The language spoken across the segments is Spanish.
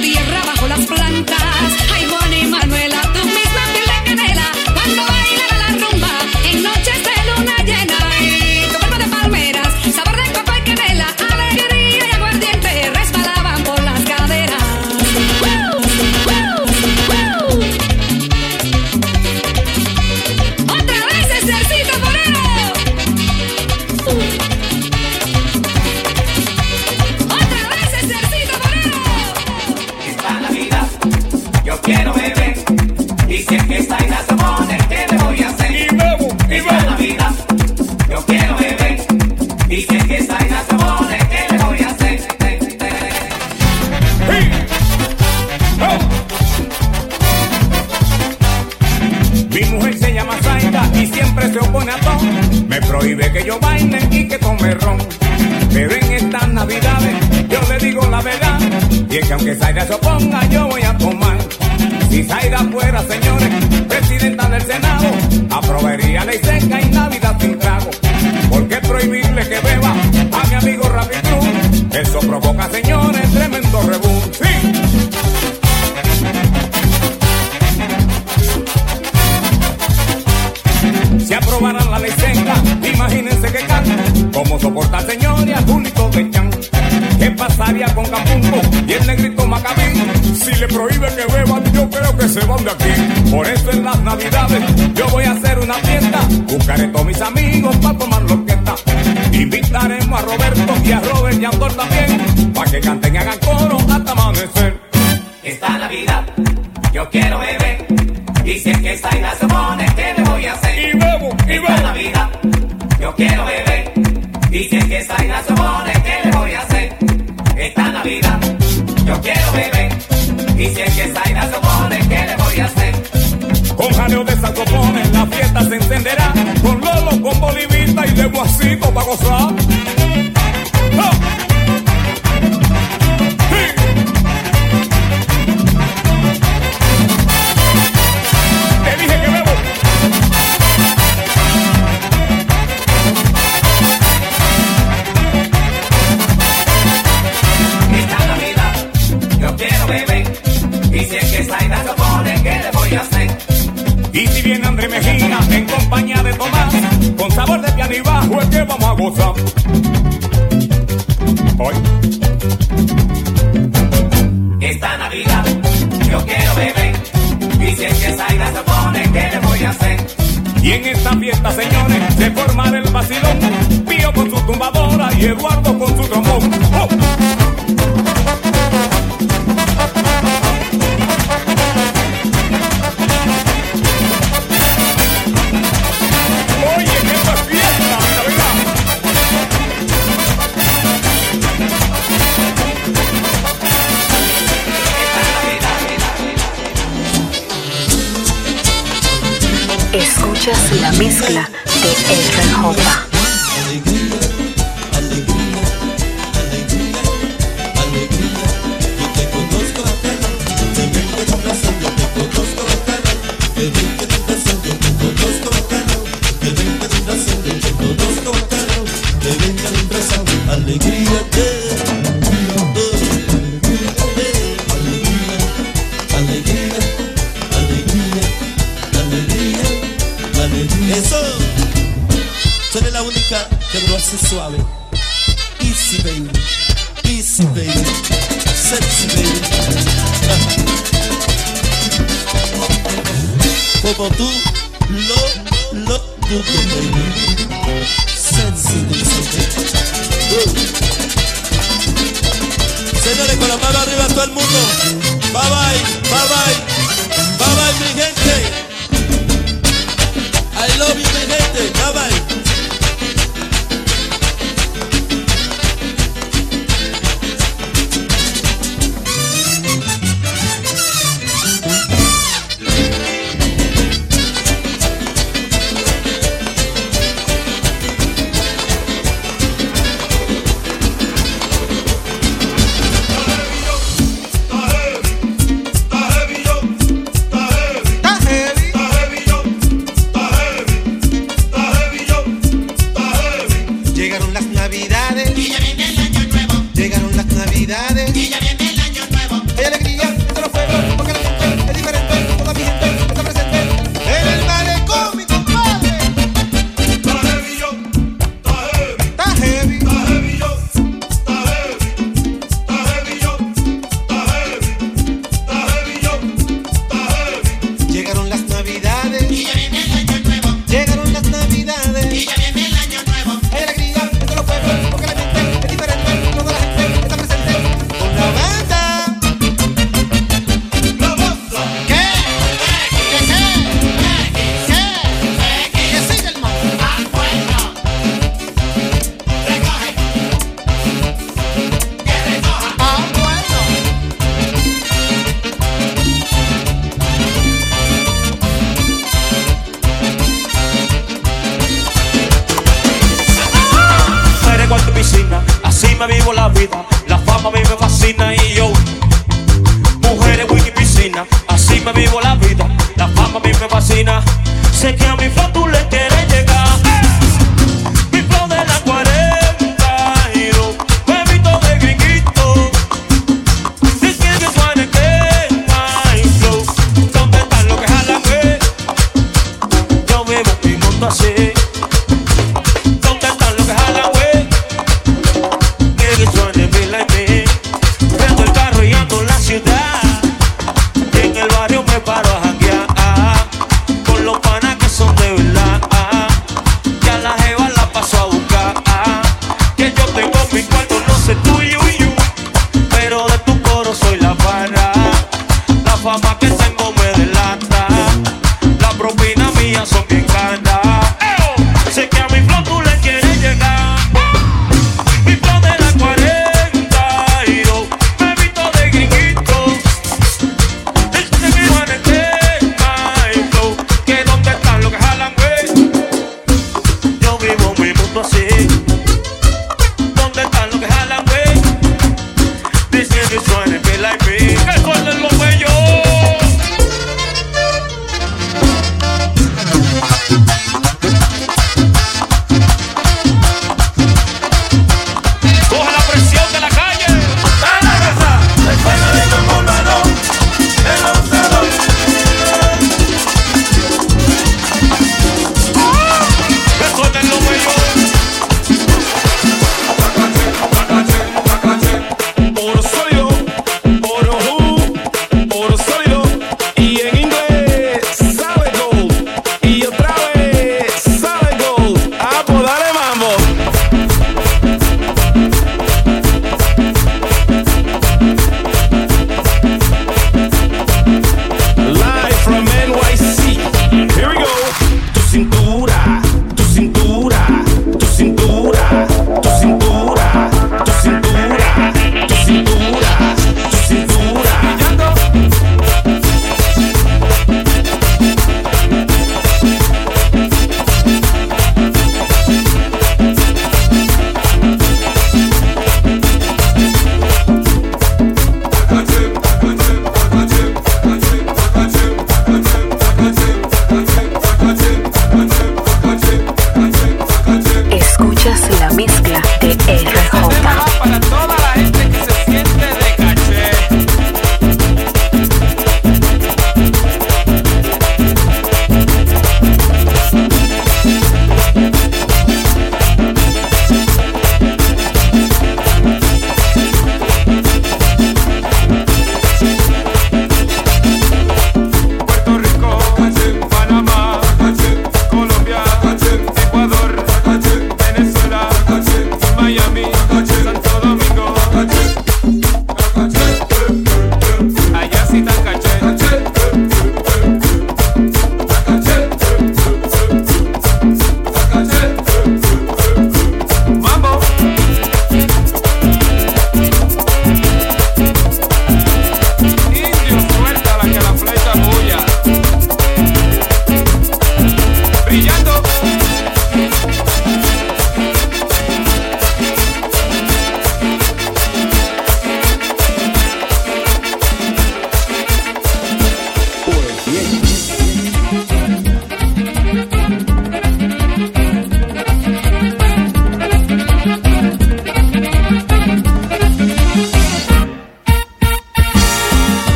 tierra bajo las plantas. Dicen que Zaina se opone, que le voy a hacer. Mi mujer se llama Zaina y siempre se opone a Tom. Me prohíbe que yo bailen y que come rom. Me ven estas navidades, yo le digo la verdad. Y es que aunque Zaina se oponga, yo voy a tomar. Si Zaina fuera, señores, presidenta del Senado, aprobaría ley seca y navidad sin trago que prohibirle que beba a mi amigo Rapi Cruz. Eso provoca, señores, tremendo rebú. ¡Sí! si aprobaran la ley seca, imagínense que canta, cómo soporta señores a Julito de Chan, qué pasaría con Capunco y el negrito si le prohíben que beban, yo creo que se van de aquí. Por eso en las navidades yo voy a hacer una fiesta. Buscaré a todos mis amigos para tomar lo que está. Invitaremos a Roberto y a Robert y a Andor también. Para que canten y hagan coro hasta amanecer. Esta Navidad yo quiero beber. Y si es que esta isla se pone, ¿qué le voy a hacer? Y bebo, y bebo. Esta Navidad yo quiero beber. Y si es que esta isla se pone, ¿qué le voy a hacer? Esta Navidad yo quiero beber. Y si es que Zaira se opone, ¿qué le voy a hacer? Con jaleo de sacopones la fiesta se encenderá. Con Lolo, con Bolivita y de Guasito para gozar. ¡Oh! Esta Navidad yo quiero beber. Y si es que Zaira se pone, ¿qué le voy a hacer? Y en esta fiesta, señores, se formará el vacilón. Pío con su tumbadora y Eduardo con su trombón. ¡Oh! Escuchas la mezcla de Adrian Hopa. como tú lo, lo dudo, baby. Señores, con la mano arriba todo el mundo. Bye bye, bye bye. Bye bye, mi gente. I love you, mi gente. Bye bye. Sabrina. Você quer me? back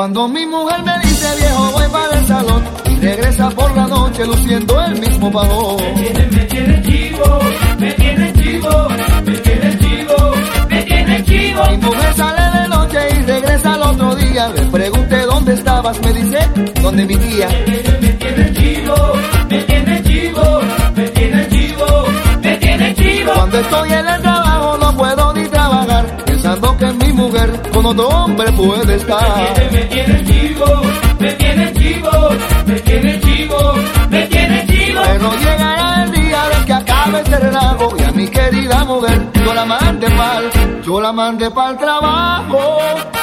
Cuando mi mujer me dice viejo voy para el salón y regresa por la noche luciendo el mismo bajo. Me tiene, me tiene chivo, me tiene chivo, me tiene chivo, me tiene chivo. Mi mujer sale de noche y regresa al otro día. Le pregunté dónde estabas, me dice, ¿dónde mi tía? Me tiene, me tiene chivo, me tiene chivo, me tiene chivo, me tiene chivo. Cuando estoy en el mujer con otro hombre puede estar. Me tiene chivo, me tiene chivo, me tiene chivo, me tiene chivo. Pero llegará el día de que acabe este relajo y a mi querida mujer yo la mandé pa'l, yo la mandé pa'l trabajo.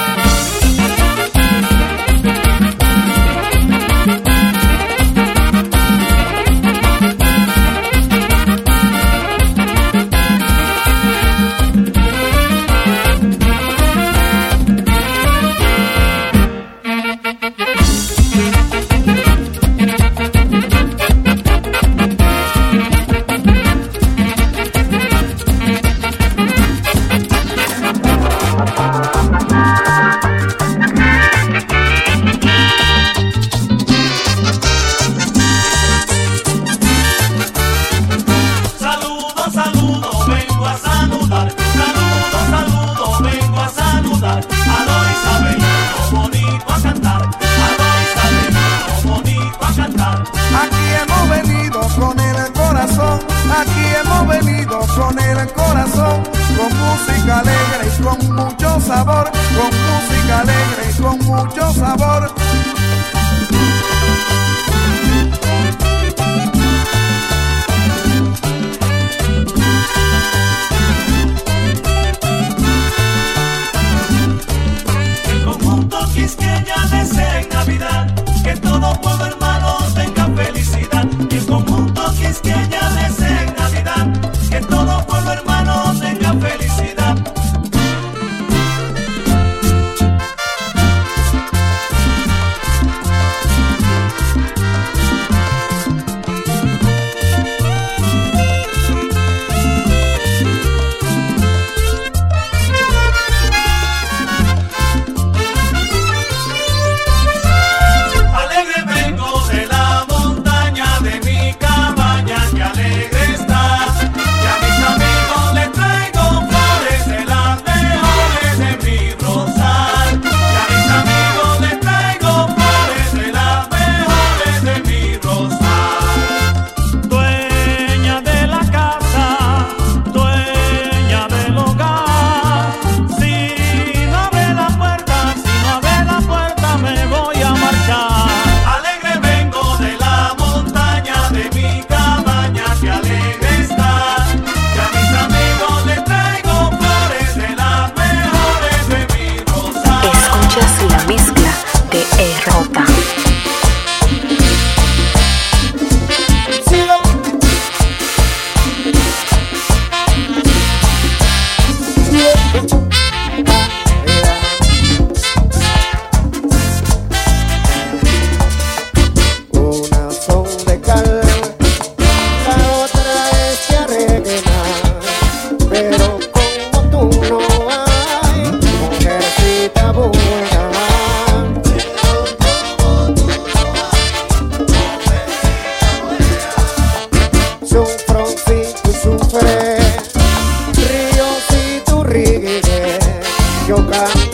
loca.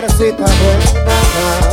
quero se tua bunda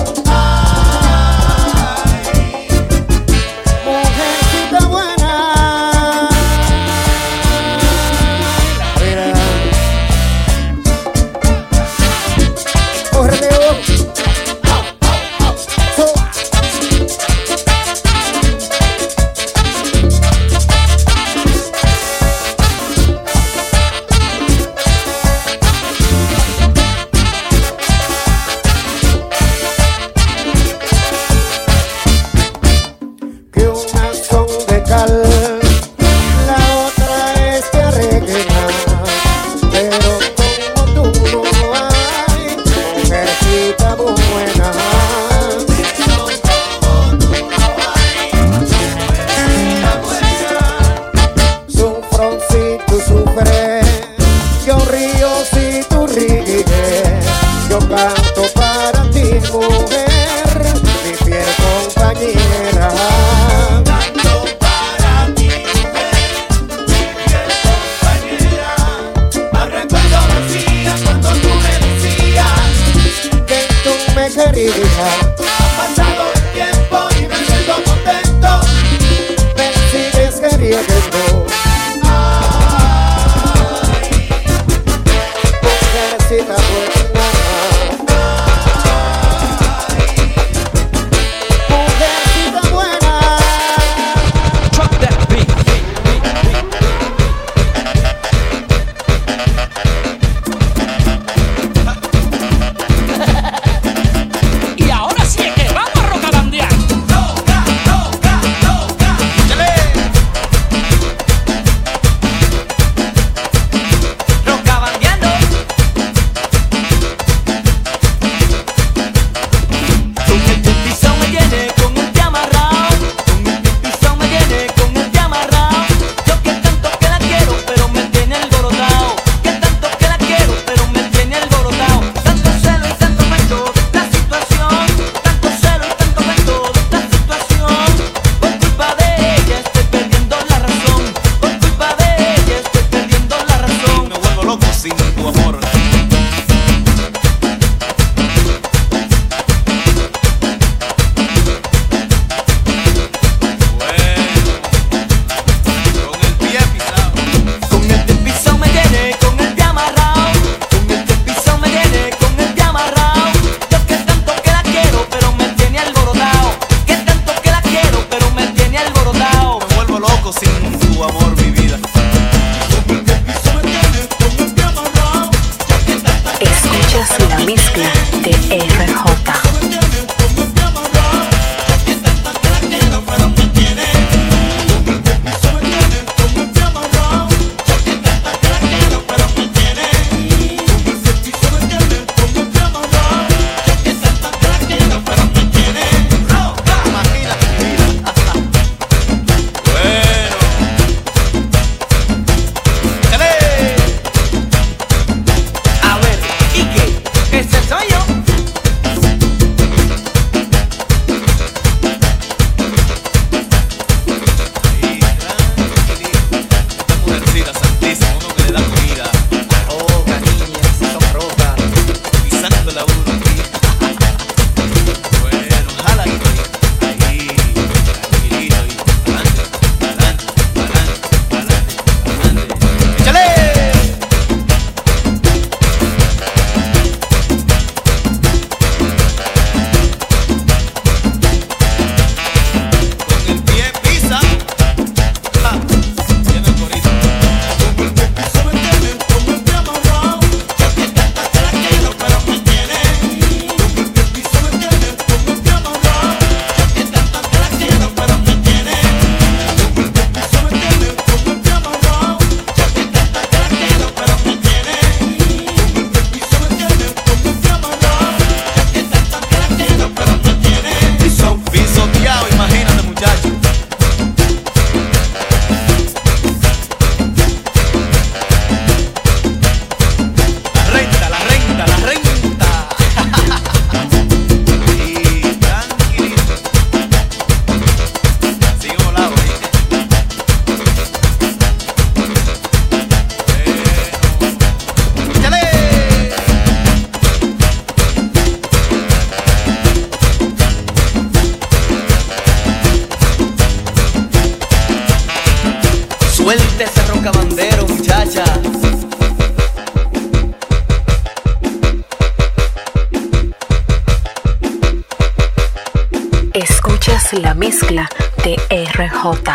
Escuchas la mezcla de RJ.